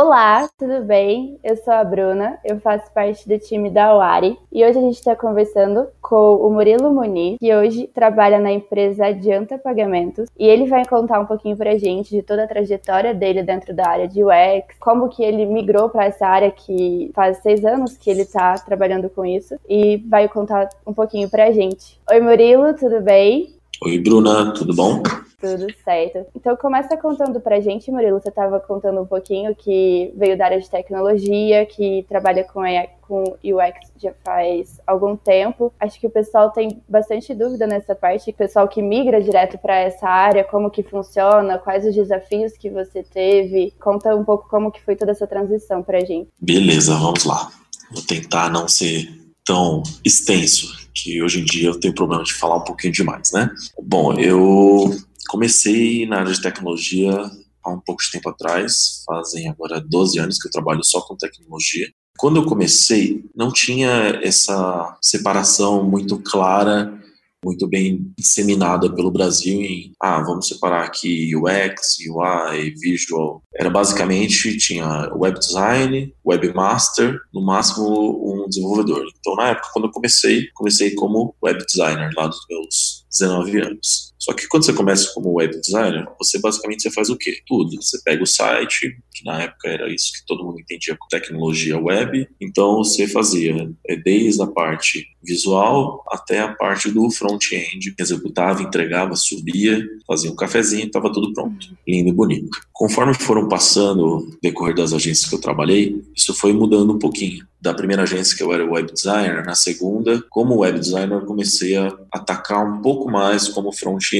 Olá, tudo bem? Eu sou a Bruna, eu faço parte do time da Wari e hoje a gente está conversando com o Murilo Muniz, que hoje trabalha na empresa Adianta Pagamentos e ele vai contar um pouquinho pra gente de toda a trajetória dele dentro da área de UX, como que ele migrou para essa área que faz seis anos que ele está trabalhando com isso e vai contar um pouquinho pra gente. Oi Murilo, tudo bem? Oi Bruna, tudo bom? Tudo certo. Então começa contando pra gente, Murilo, você estava contando um pouquinho que veio da área de tecnologia, que trabalha com, com UX já faz algum tempo. Acho que o pessoal tem bastante dúvida nessa parte, o pessoal que migra direto para essa área, como que funciona, quais os desafios que você teve. Conta um pouco como que foi toda essa transição pra gente. Beleza, vamos lá. Vou tentar não ser tão extenso, que hoje em dia eu tenho problema de falar um pouquinho demais, né? Bom, eu Comecei na área de tecnologia há um pouco de tempo atrás, fazem agora 12 anos que eu trabalho só com tecnologia. Quando eu comecei, não tinha essa separação muito clara, muito bem disseminada pelo Brasil em, ah, vamos separar aqui UX, UI, Visual. Era basicamente, tinha web design, webmaster, no máximo um desenvolvedor. Então, na época, quando eu comecei, comecei como web designer, lá dos meus 19 anos. Só que quando você começa como web designer, você basicamente você faz o quê? Tudo. Você pega o site, que na época era isso que todo mundo entendia com tecnologia web, então você fazia é, desde a parte visual até a parte do front-end, executava, entregava, subia, fazia um cafezinho, estava tudo pronto, lindo e bonito. Conforme foram passando o decorrer das agências que eu trabalhei, isso foi mudando um pouquinho da primeira agência que eu era web designer, na segunda, como web designer, comecei a atacar um pouco mais como front-end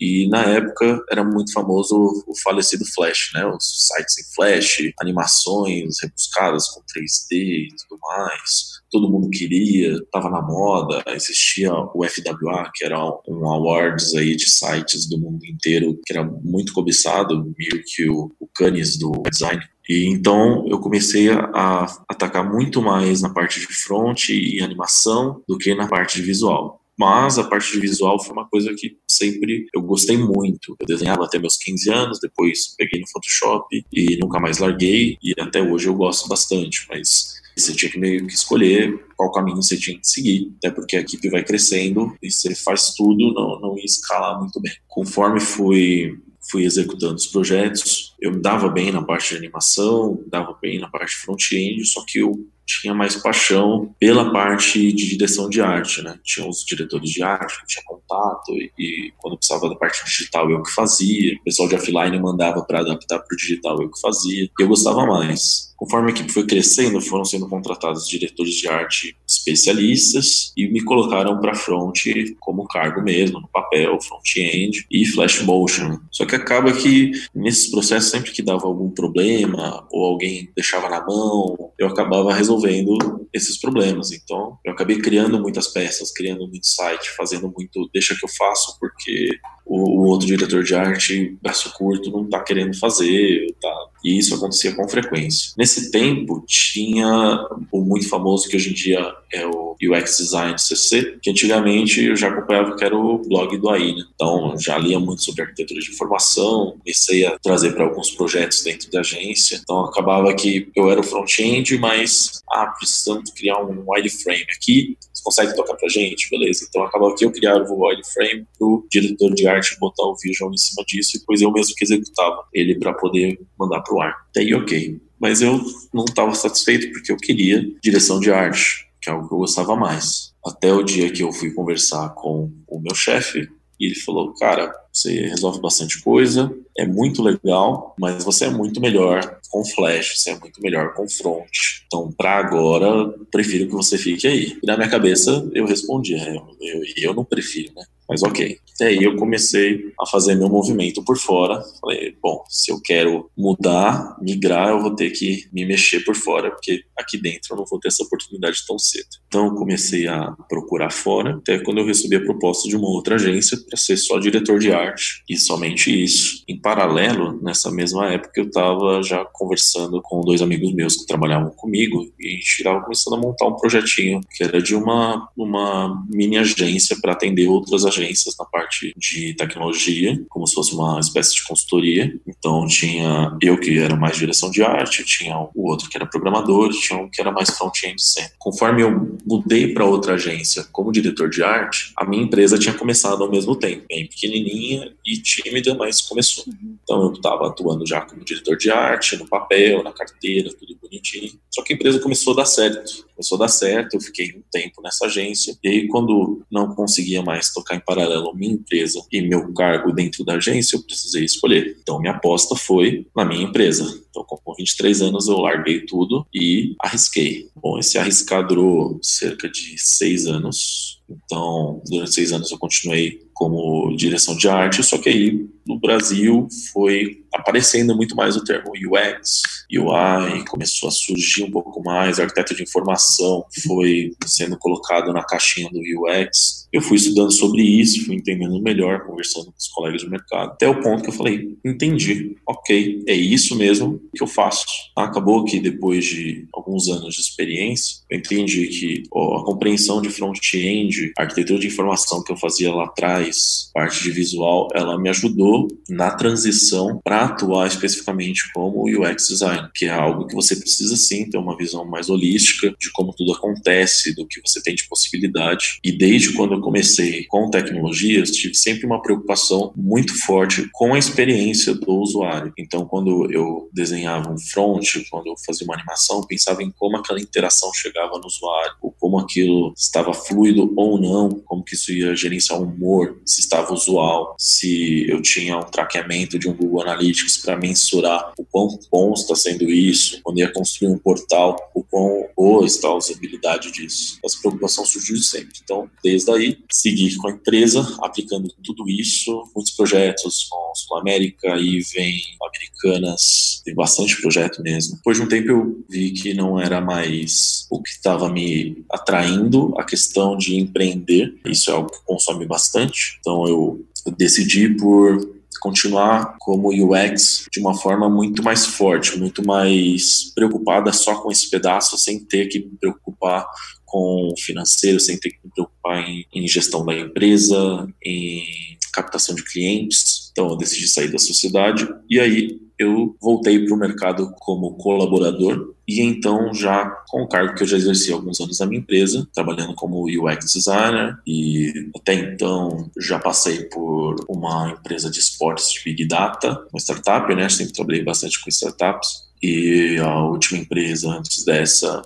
e na época era muito famoso o falecido Flash, né? Os sites em Flash, animações rebuscadas com 3D e tudo mais. Todo mundo queria, estava na moda, existia o FWA, que era um awards aí de sites do mundo inteiro, que era muito cobiçado, meio que o, o Cannes do design e então eu comecei a, atacar muito mais na parte de front e animação do que na parte de visual. Mas a parte visual foi uma coisa que sempre eu gostei muito. Eu desenhava até meus 15 anos, depois peguei no Photoshop e nunca mais larguei. E até hoje eu gosto bastante, mas você tinha que meio que escolher qual caminho você tinha que seguir, até porque a equipe vai crescendo e você faz tudo, não, não ia escalar muito bem. Conforme fui fui executando os projetos. Eu me dava bem na parte de animação, dava bem na parte front-end, só que eu tinha mais paixão pela parte de direção de arte, né? Tinha os diretores de arte, tinha contato e, e quando precisava da parte digital eu que fazia, o pessoal de offline mandava para adaptar para o digital eu que fazia. E eu gostava mais. Conforme a equipe foi crescendo, foram sendo contratados diretores de arte especialistas e me colocaram para front como cargo mesmo, no papel, front-end e flash motion. Só que acaba que nesses processos, sempre que dava algum problema ou alguém deixava na mão, eu acabava resolvendo esses problemas. Então, eu acabei criando muitas peças, criando muito site, fazendo muito deixa que eu faço porque o, o outro diretor de arte, braço curto, não está querendo fazer, tá? E isso acontecia com frequência. Nesse tempo, tinha o muito famoso que hoje em dia é o UX Design CC, que antigamente eu já acompanhava que era o blog do AI, né? Então, já lia muito sobre arquitetura de informação, comecei a trazer para alguns projetos dentro da agência. Então, acabava que eu era o front-end, mas, ah, precisamos criar um wireframe aqui, você consegue tocar pra gente? Beleza. Então, acabava que eu criava o wireframe pro diretor de arte arte, botar o visual em cima disso e depois eu mesmo que executava ele para poder mandar para o ar. Daí, ok. Mas eu não estava satisfeito porque eu queria direção de arte, que é algo que eu gostava mais. Até o dia que eu fui conversar com o meu chefe, e ele falou: Cara, você resolve bastante coisa, é muito legal, mas você é muito melhor com Flash, você é muito melhor com Front. Então, para agora, prefiro que você fique aí. E na minha cabeça, eu respondi: é, eu, eu, eu não prefiro, né? Mas ok. E aí eu comecei a fazer meu movimento por fora. Falei, bom, se eu quero mudar, migrar, eu vou ter que me mexer por fora, porque aqui dentro eu não vou ter essa oportunidade tão cedo. Então comecei a procurar fora, até quando eu recebi a proposta de uma outra agência para ser só diretor de arte e somente isso. Em paralelo, nessa mesma época, eu estava já conversando com dois amigos meus que trabalhavam comigo e a gente estava começando a montar um projetinho que era de uma, uma mini agência para atender outras agências agências na parte de tecnologia, como se fosse uma espécie de consultoria. Então tinha eu que era mais direção de arte, tinha o outro que era programador, tinha um que era mais front-end sempre. Conforme eu mudei para outra agência como diretor de arte, a minha empresa tinha começado ao mesmo tempo, bem pequenininha e tímida, mas começou. Então eu estava atuando já como diretor de arte, no papel, na carteira, tudo bonitinho. Só que a empresa começou a dar certo. Começou a dar certo, eu fiquei um tempo nessa agência. E aí, quando não conseguia mais tocar em paralelo minha empresa e meu cargo dentro da agência, eu precisei escolher. Então, minha aposta foi na minha empresa. Então, com 23 anos, eu larguei tudo e arrisquei. Bom, esse arriscar durou cerca de seis anos. Então, durante seis anos eu continuei como direção de arte, só que aí no Brasil foi aparecendo muito mais o termo UX, UI, começou a surgir um pouco mais, arquiteto de informação foi sendo colocado na caixinha do UX. Eu fui estudando sobre isso, fui entendendo melhor, conversando com os colegas de mercado, até o ponto que eu falei, entendi, ok, é isso mesmo que eu faço. Acabou que depois de alguns anos de experiência, eu entendi que ó, a compreensão de front-end, arquitetura de informação que eu fazia lá atrás, parte de visual, ela me ajudou na transição para atuar especificamente como UX design, que é algo que você precisa sim ter uma visão mais holística de como tudo acontece, do que você tem de possibilidade. E desde quando eu comecei com tecnologias, tive sempre uma preocupação muito forte com a experiência do usuário. Então, quando eu desenhava um front, quando eu fazia uma animação, pensava em como aquela interação chegava no usuário, ou como aquilo estava fluido ou não, como que isso ia gerenciar o humor, se estava usual, se eu tinha um traqueamento de um Google Analytics para mensurar o quão bom está sendo isso, quando ia construir um portal, o quão boa está a usabilidade disso. Essa preocupação surgiu sempre. Então, desde aí, segui com a empresa, aplicando tudo isso, muitos projetos com Sul América, e vem Americanas, tem bastante projeto mesmo. Depois de um tempo eu vi que não era mais o que estava me atraindo, a questão de empreender. Isso é algo que consome bastante. Então eu decidi por continuar como UX de uma forma muito mais forte, muito mais preocupada só com esse pedaço, sem ter que me preocupar com financeiro, sem ter que me preocupar em, em gestão da empresa, em captação de clientes. Então eu decidi sair da sociedade e aí eu voltei para o mercado como colaborador e então já com o cargo que eu já exerci há alguns anos na minha empresa, trabalhando como UX designer e até então já passei por uma empresa de esportes de Big Data, uma startup, né? Sempre trabalhei bastante com startups e a última empresa antes dessa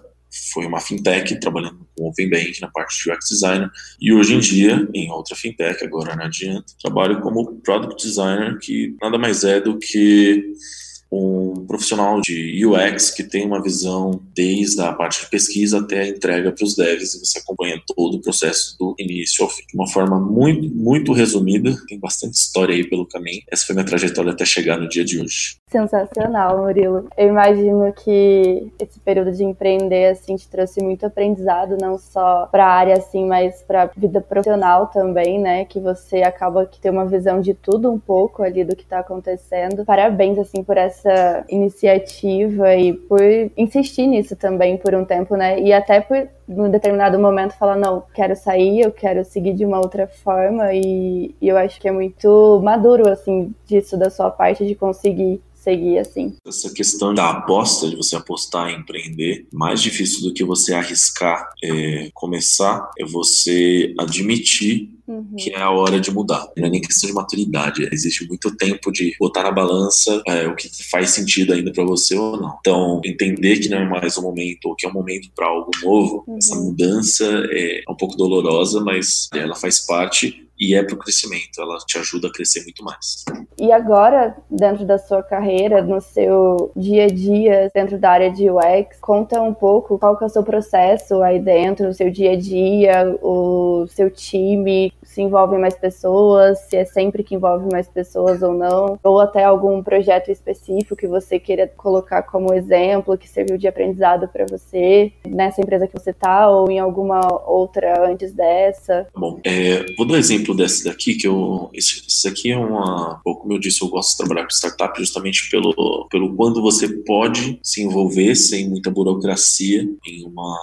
foi uma fintech trabalhando com Open Bank na parte de UX designer e hoje em dia em outra fintech agora não adianta trabalho como product designer que nada mais é do que um profissional de UX que tem uma visão desde a parte de pesquisa até a entrega para os devs e você acompanha todo o processo do início ao fim. De uma forma muito, muito resumida, tem bastante história aí pelo caminho. Essa foi minha trajetória até chegar no dia de hoje. Sensacional, Murilo. Eu imagino que esse período de empreender assim te trouxe muito aprendizado, não só para a área assim, mas para a vida profissional também, né? Que você acaba que ter uma visão de tudo um pouco ali do que está acontecendo. Parabéns assim por essa essa iniciativa e por insistir nisso também por um tempo, né? E até por num determinado momento falar não, quero sair, eu quero seguir de uma outra forma e, e eu acho que é muito maduro assim disso da sua parte de conseguir seguir assim. Essa questão da aposta, de você apostar em empreender, mais difícil do que você arriscar é, começar, é você admitir Uhum. que é a hora de mudar. Não é nem questão de maturidade, existe muito tempo de botar na balança é, o que faz sentido ainda para você ou não. Então, entender que não é mais o momento, ou que é um momento para algo novo, uhum. essa mudança é um pouco dolorosa, mas ela faz parte e é para o crescimento, ela te ajuda a crescer muito mais. E agora, dentro da sua carreira, no seu dia a dia, dentro da área de UX, conta um pouco qual que é o seu processo aí dentro, o seu dia a dia, o seu time, se envolvem mais pessoas, se é sempre que envolve mais pessoas ou não, ou até algum projeto específico que você queira colocar como exemplo, que serviu de aprendizado para você nessa empresa que você está ou em alguma outra antes dessa. Bom, é, vou dar exemplo desse daqui, que eu. Esse aqui é uma. Como eu disse, eu gosto de trabalhar com startup justamente pelo, pelo quando você pode se envolver sem muita burocracia em uma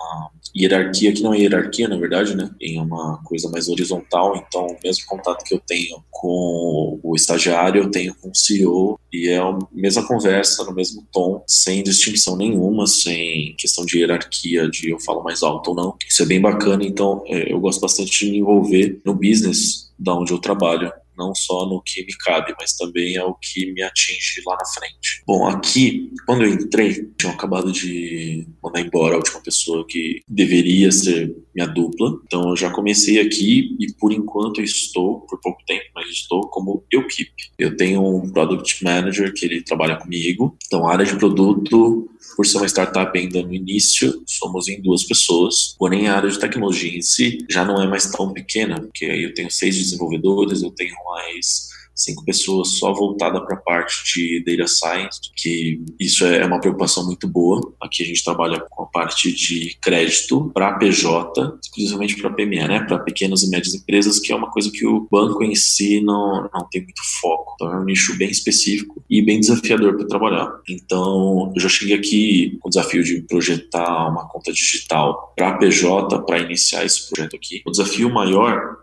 hierarquia, que não é hierarquia, na verdade, né? Em uma coisa mais horizontal. Então, o mesmo contato que eu tenho com o estagiário, eu tenho com o CEO, e é a mesma conversa, no mesmo tom, sem distinção nenhuma, sem questão de hierarquia, de eu falo mais alto ou não. Isso é bem bacana, então é, eu gosto bastante de me envolver no business da onde eu trabalho não só no que me cabe, mas também ao que me atinge lá na frente. Bom, aqui, quando eu entrei, tinham acabado de mandar embora a última pessoa que deveria ser minha dupla, então eu já comecei aqui e por enquanto estou, por pouco tempo, mas estou como equipe. Eu tenho um Product Manager que ele trabalha comigo, então a área de produto por ser uma startup ainda no início, somos em duas pessoas, porém a área de tecnologia em si já não é mais tão pequena, porque aí eu tenho seis desenvolvedores, eu tenho mais cinco pessoas só voltada para a parte de data science, que isso é uma preocupação muito boa. Aqui a gente trabalha com a parte de crédito para PJ, exclusivamente para PME, né, para pequenas e médias empresas, que é uma coisa que o banco em si não, não tem muito foco. Então é um nicho bem específico e bem desafiador para trabalhar. Então eu já cheguei aqui com o desafio de projetar uma conta digital para PJ para iniciar esse projeto aqui. O desafio maior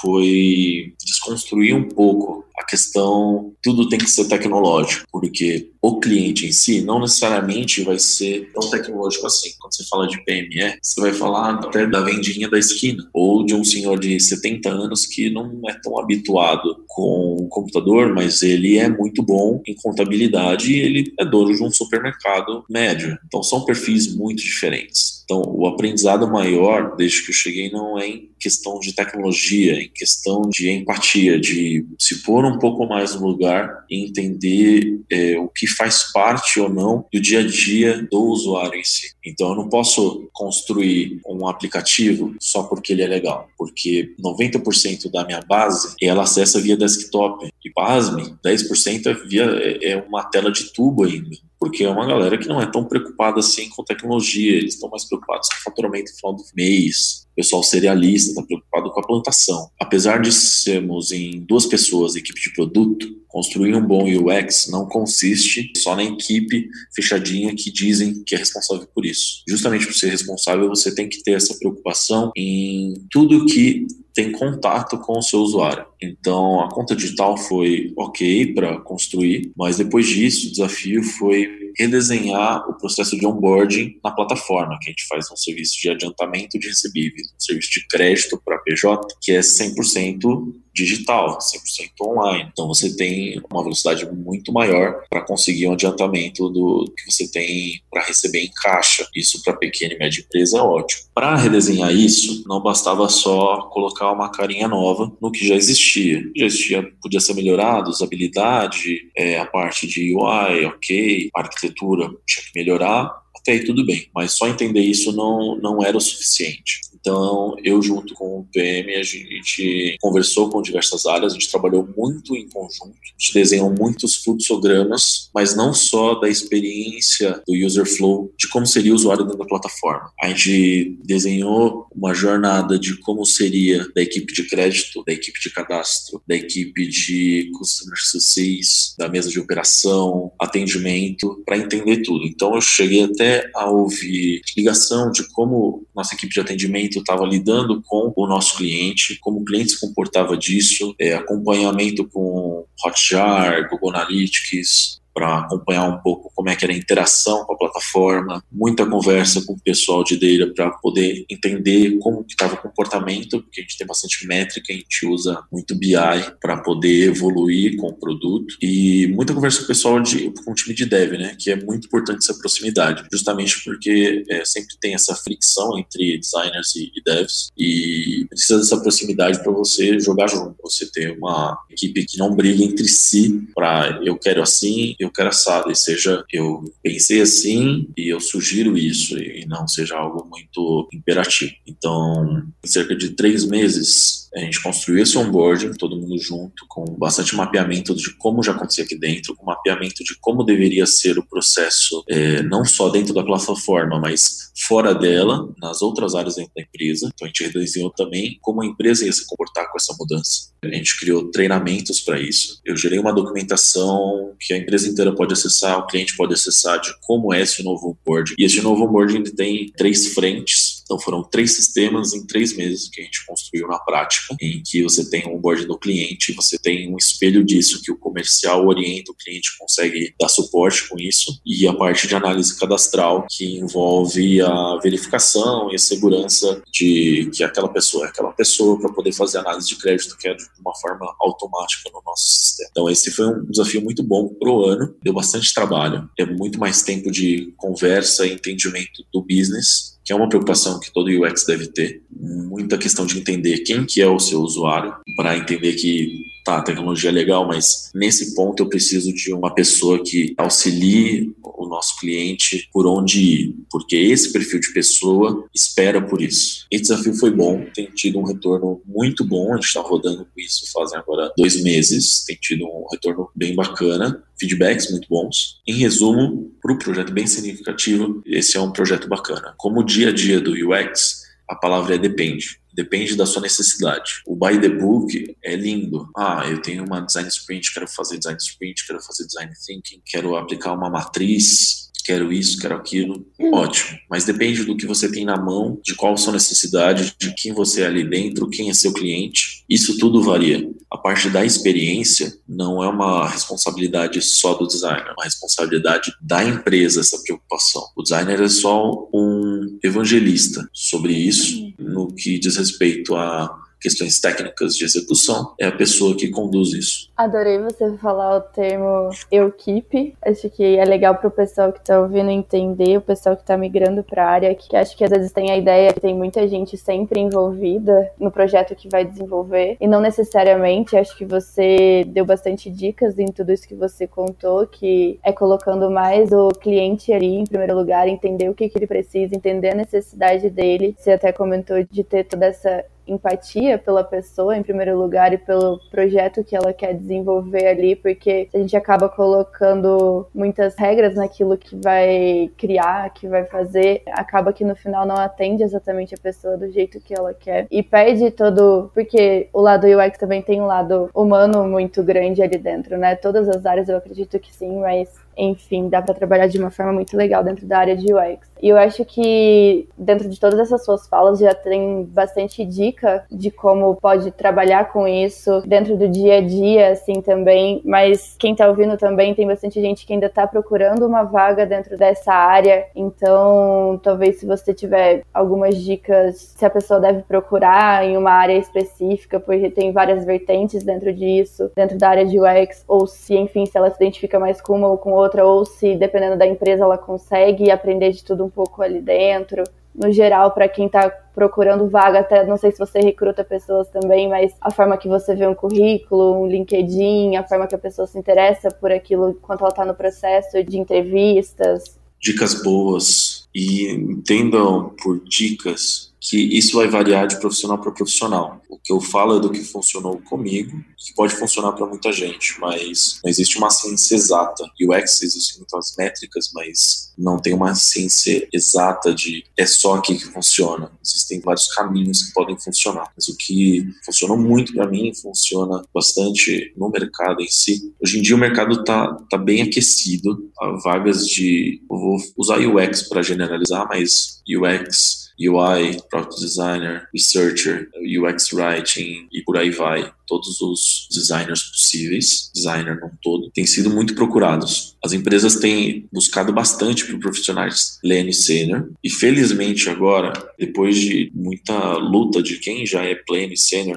foi desconstruir um pouco a questão tudo tem que ser tecnológico, porque o cliente em si não necessariamente vai ser tão tecnológico assim. Quando você fala de PME, você vai falar até da vendinha da esquina, ou de um senhor de 70 anos que não é tão habituado com o computador, mas ele é muito bom em contabilidade e ele é dono de um supermercado médio. Então são perfis muito diferentes. Então, o aprendizado maior, desde que eu cheguei, não é em questão de tecnologia, é em questão de empatia, de se pôr um pouco mais no lugar e entender é, o que faz parte ou não do dia a dia do usuário em si. Então, eu não posso construir um aplicativo só porque ele é legal, porque 90% da minha base ela acessa via desktop. E pasme, 10% é, via, é uma tela de tubo ainda porque é uma galera que não é tão preocupada assim com tecnologia, eles estão mais preocupados com faturamento no final do mês, o pessoal cerealista está preocupado com a plantação. Apesar de sermos em duas pessoas, equipe de produto, construir um bom UX não consiste só na equipe fechadinha que dizem que é responsável por isso. Justamente por ser responsável, você tem que ter essa preocupação em tudo que tem contato com o seu usuário. Então, a conta digital foi ok para construir, mas depois disso, o desafio foi redesenhar o processo de onboarding na plataforma, que a gente faz um serviço de adiantamento de recebíveis, um serviço de crédito para PJ, que é 100% digital, 100% online. Então você tem uma velocidade muito maior para conseguir um adiantamento do que você tem para receber em caixa. Isso para pequena e média empresa é ótimo. Para redesenhar isso, não bastava só colocar uma carinha nova no que já existia. Já existia, podia ser melhorado, usabilidade, é, a parte de UI, ok, arquitetura tinha que melhorar, até aí tudo bem, mas só entender isso não, não era o suficiente. Então, eu junto com o PM, a gente conversou com diversas áreas, a gente trabalhou muito em conjunto, a gente desenhou muitos fluxogramas, mas não só da experiência do user flow, de como seria o usuário dentro da plataforma. A gente desenhou uma jornada de como seria da equipe de crédito, da equipe de cadastro, da equipe de customer success, da mesa de operação, atendimento, para entender tudo. Então, eu cheguei até a ouvir ligação de como nossa equipe de atendimento estava lidando com o nosso cliente, como o cliente se comportava disso, é, acompanhamento com Hotjar, Google Analytics, para acompanhar um pouco como é que era a interação com a plataforma, muita conversa com o pessoal de data para poder entender como que estava o comportamento, porque a gente tem bastante métrica, a gente usa muito BI para poder evoluir com o produto. E muita conversa com o pessoal de com o time de dev, né, que é muito importante essa proximidade, justamente porque é, sempre tem essa fricção entre designers e, e devs e precisa dessa proximidade para você jogar junto, você ter uma equipe que não briga entre si para eu quero assim, eu quero assado, e seja eu pensei assim e eu sugiro isso, e não seja algo muito imperativo. Então, em cerca de três meses, a gente construiu esse onboarding, todo mundo junto, com bastante mapeamento de como já acontecia aqui dentro, com mapeamento de como deveria ser o processo, é, não só dentro da plataforma, mas fora dela, nas outras áreas dentro da empresa. Então a gente redesenhou também como a empresa ia se comportar com essa mudança. A gente criou treinamentos para isso. Eu gerei uma documentação que a empresa inteira pode acessar, o cliente pode acessar de como é esse novo onboarding. E esse novo onboarding tem três frentes então foram três sistemas em três meses que a gente construiu na prática, em que você tem um onboarding do cliente, você tem um espelho disso que o comercial orienta o cliente, consegue dar suporte com isso, e a parte de análise cadastral que envolve a verificação e a segurança de que aquela pessoa é aquela pessoa para poder fazer análise de crédito que é de uma forma automática no nosso sistema. Então esse foi um desafio muito bom pro ano, deu bastante trabalho, é muito mais tempo de conversa e entendimento do business é uma preocupação que todo UX deve ter. Muita questão de entender quem que é o seu usuário, para entender que tá, a tecnologia é legal, mas nesse ponto eu preciso de uma pessoa que auxilie o nosso cliente por onde ir, porque esse perfil de pessoa espera por isso. Esse desafio foi bom, tem tido um retorno muito bom, a gente está rodando com isso fazem agora dois meses, tem tido um retorno bem bacana, feedbacks muito bons. Em resumo, para o projeto bem significativo, esse é um projeto bacana. Como o dia a dia do UX, a palavra é depende. Depende da sua necessidade. O by the book é lindo. Ah, eu tenho uma design sprint, quero fazer design sprint, quero fazer design thinking, quero aplicar uma matriz, quero isso, quero aquilo, ótimo. Mas depende do que você tem na mão, de qual sua necessidade, de quem você é ali dentro, quem é seu cliente. Isso tudo varia. A parte da experiência não é uma responsabilidade só do designer, é uma responsabilidade da empresa essa preocupação. O designer é só um evangelista sobre isso. No que diz respeito a questões técnicas de execução, é a pessoa que conduz isso. Adorei você falar o termo equipe. Acho que é legal para o pessoal que está ouvindo entender, o pessoal que está migrando para a área, que acho que às vezes tem a ideia que tem muita gente sempre envolvida no projeto que vai desenvolver, e não necessariamente. Acho que você deu bastante dicas em tudo isso que você contou, que é colocando mais o cliente ali em primeiro lugar, entender o que, que ele precisa, entender a necessidade dele. Você até comentou de ter toda essa empatia pela pessoa em primeiro lugar e pelo projeto que ela quer desenvolver ali, porque a gente acaba colocando muitas regras naquilo que vai criar, que vai fazer, acaba que no final não atende exatamente a pessoa do jeito que ela quer e perde todo, porque o lado UX também tem um lado humano muito grande ali dentro, né? Todas as áreas eu acredito que sim, mas enfim, dá para trabalhar de uma forma muito legal dentro da área de UX. E eu acho que dentro de todas essas suas falas já tem bastante dica de como pode trabalhar com isso dentro do dia a dia, assim também. Mas quem tá ouvindo também tem bastante gente que ainda tá procurando uma vaga dentro dessa área. Então, talvez se você tiver algumas dicas, se a pessoa deve procurar em uma área específica, porque tem várias vertentes dentro disso, dentro da área de UX, ou se, enfim, se ela se identifica mais com uma ou com outra, ou se, dependendo da empresa, ela consegue aprender de tudo um pouco ali dentro. No geral, para quem está procurando vaga, até não sei se você recruta pessoas também, mas a forma que você vê um currículo, um LinkedIn, a forma que a pessoa se interessa por aquilo enquanto ela está no processo de entrevistas. Dicas boas e entendam por dicas que isso vai variar de profissional para profissional. O que eu falo é do que funcionou comigo, que pode funcionar para muita gente, mas não existe uma ciência exata. UX existem muitas métricas, mas não tem uma ciência exata de é só aqui que funciona. Existem vários caminhos que podem funcionar. Mas o que funcionou muito para mim, funciona bastante no mercado em si. Hoje em dia o mercado está tá bem aquecido. Há vagas de. Eu vou usar UX para generalizar, mas UX UI, Product Designer, Researcher, UX Writing e por aí vai. Todos os designers possíveis, designer no todo, têm sido muito procurados. As empresas têm buscado bastante por profissionais pleno sênior e felizmente agora, depois de muita luta de quem já é pleno e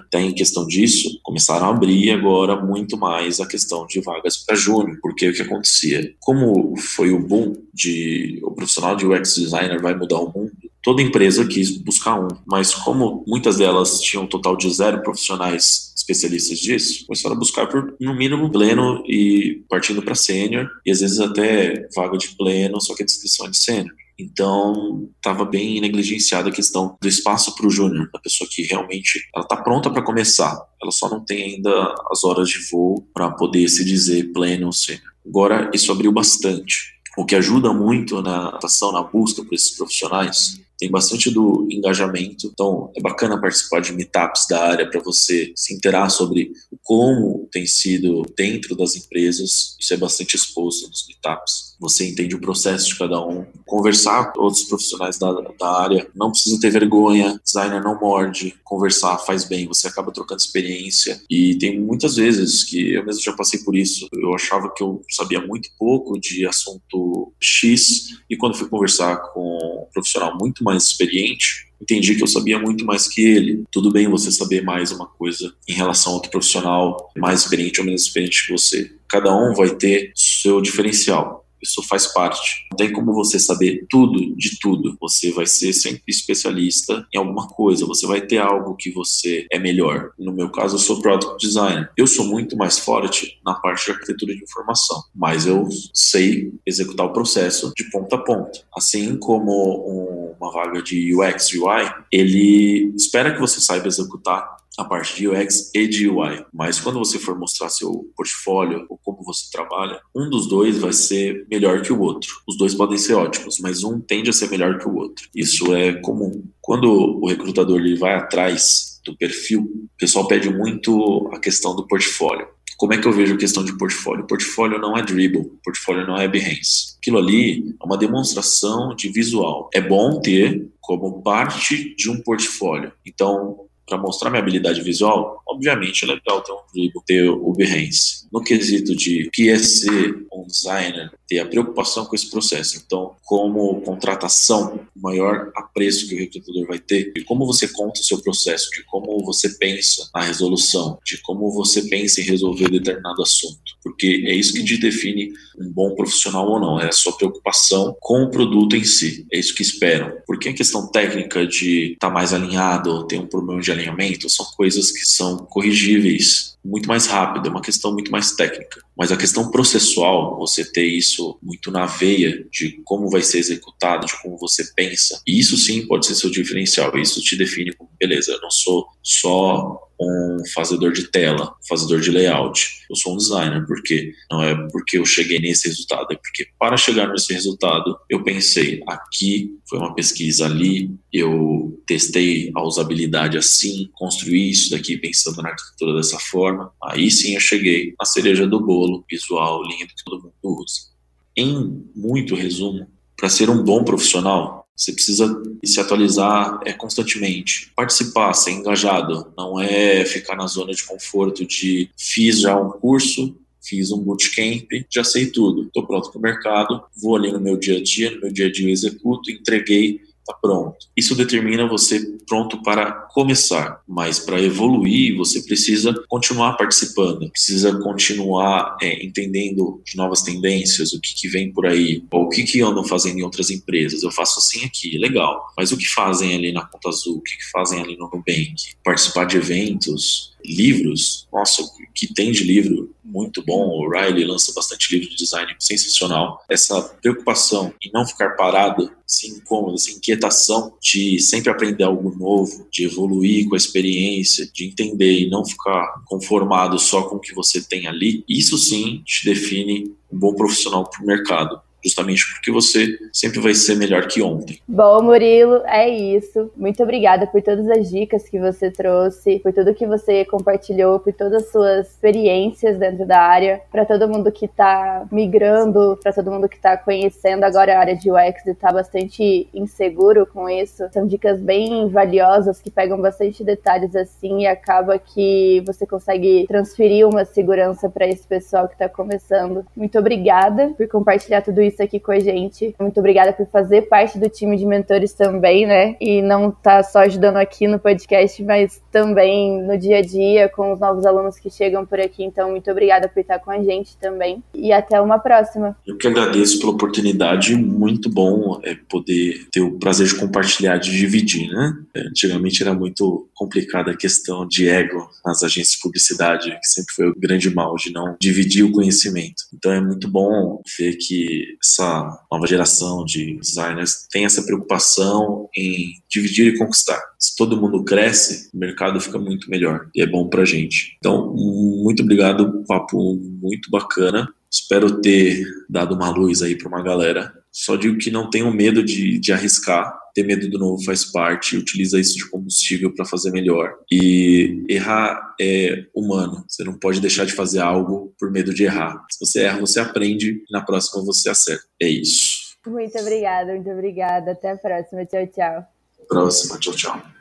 tem questão disso, começaram a abrir agora muito mais a questão de vagas para júnior, porque o que acontecia? Como foi o boom de o profissional de UX designer vai mudar o mundo, toda empresa quis buscar um, mas como muitas delas tinham um total de zero profissionais especialistas disso começaram a buscar por, no mínimo, pleno e partindo para sênior, e às vezes até vaga de pleno, só que a descrição é de sênior. Então, estava bem negligenciada a questão do espaço para o júnior, da pessoa que realmente ela está pronta para começar, ela só não tem ainda as horas de voo para poder se dizer pleno ou sênior. Agora, isso abriu bastante, o que ajuda muito na atuação, na busca por esses profissionais, tem bastante do engajamento. Então, é bacana participar de meetups da área para você se interar sobre como tem sido dentro das empresas. Isso é bastante exposto nos meetups. Você entende o processo de cada um. Conversar com outros profissionais da, da área. Não precisa ter vergonha. Designer não morde. Conversar faz bem. Você acaba trocando experiência. E tem muitas vezes que eu mesmo já passei por isso. Eu achava que eu sabia muito pouco de assunto X. E quando fui conversar com um profissional muito mais experiente, entendi que eu sabia muito mais que ele. Tudo bem você saber mais uma coisa em relação a outro profissional mais experiente ou menos experiente que você. Cada um vai ter seu diferencial. Isso faz parte. Não tem como você saber tudo de tudo. Você vai ser sempre especialista em alguma coisa. Você vai ter algo que você é melhor. No meu caso, eu sou product designer. Eu sou muito mais forte na parte de arquitetura de informação, mas eu sei executar o processo de ponta a ponta. Assim como uma vaga de UX UI, ele espera que você saiba executar a parte de UX e de UI. Mas quando você for mostrar seu portfólio ou como você trabalha, um dos dois vai ser melhor que o outro. Os dois podem ser ótimos, mas um tende a ser melhor que o outro. Isso é comum. Quando o recrutador ele vai atrás do perfil, o pessoal pede muito a questão do portfólio. Como é que eu vejo a questão de portfólio? Portfólio não é dribble, portfólio não é Behance. Aquilo ali é uma demonstração de visual. É bom ter como parte de um portfólio. Então, para mostrar minha habilidade visual, obviamente é legal ter um dribble, ter o Behance. No quesito de que é um designer, ter a preocupação com esse processo. Então, como contratação, o maior apreço que o recrutador vai ter, de como você conta o seu processo, de como você pensa na resolução, de como você pensa em resolver determinado assunto. Porque é isso que te define um bom profissional ou não, é a sua preocupação com o produto em si. É isso que esperam. Porque a questão técnica de estar tá mais alinhado ou ter um problema de alinhamento são coisas que são corrigíveis muito mais rápido, é uma questão muito mais técnica. Mas a questão processual, você ter isso muito na veia de como vai ser executado, de como você pensa, isso sim pode ser seu diferencial. Isso te define como, beleza, eu não sou só um fazedor de tela, um fazedor de layout. Eu sou um designer, porque não é porque eu cheguei nesse resultado, é porque para chegar nesse resultado, eu pensei, aqui foi uma pesquisa ali, eu testei a usabilidade assim, construí isso daqui pensando na arquitetura dessa forma. Aí sim eu cheguei na cereja do bolo, visual lindo que todo mundo usa. Em muito resumo, para ser um bom profissional, você precisa se atualizar é, constantemente, participar, ser engajado. Não é ficar na zona de conforto de fiz já um curso, fiz um bootcamp, já sei tudo, estou pronto para o mercado, vou ali no meu dia a dia, no meu dia a dia eu executo, entreguei, está pronto. Isso determina você pronto para começar, mas para evoluir você precisa continuar participando, precisa continuar é, entendendo de novas tendências, o que, que vem por aí, ou o que, que andam fazendo em outras empresas. Eu faço assim aqui, legal, mas o que fazem ali na Conta Azul, o que, que fazem ali no Nubank? Participar de eventos, livros, nossa, que tem de livro muito bom, o Riley lança bastante livro de design sensacional. Essa preocupação em não ficar parado, sem incômodo, essa inquietação de sempre aprender algo novo, de evoluir com a experiência, de entender e não ficar conformado só com o que você tem ali, isso sim te define um bom profissional para o mercado justamente porque você sempre vai ser melhor que ontem. Bom, Murilo, é isso. Muito obrigada por todas as dicas que você trouxe, por tudo que você compartilhou, por todas as suas experiências dentro da área, para todo mundo que está migrando, para todo mundo que está conhecendo agora a área de UX e está bastante inseguro com isso. São dicas bem valiosas que pegam bastante detalhes assim e acaba que você consegue transferir uma segurança para esse pessoal que está começando. Muito obrigada por compartilhar tudo isso entrevista aqui com a gente. Muito obrigada por fazer parte do time de mentores também, né? E não tá só ajudando aqui no podcast, mas também no dia a dia com os novos alunos que chegam por aqui. Então, muito obrigada por estar com a gente também. E até uma próxima. Eu que agradeço pela oportunidade. Muito bom é, poder ter o prazer de compartilhar, de dividir, né? É, antigamente era muito complicada a questão de ego nas agências de publicidade, que sempre foi o grande mal de não dividir o conhecimento. Então é muito bom ver que essa nova geração de designers tem essa preocupação em dividir e conquistar. Se todo mundo cresce, o mercado fica muito melhor e é bom pra gente. Então, muito obrigado, papo muito bacana. Espero ter dado uma luz aí para uma galera. Só digo que não tenham medo de, de arriscar. Ter medo do novo faz parte. Utiliza isso de combustível para fazer melhor. E errar é humano. Você não pode deixar de fazer algo por medo de errar. Se você erra, você aprende. E na próxima você acerta. É isso. Muito obrigada, muito obrigada. Até a próxima. Tchau, tchau. Próxima. Tchau, tchau.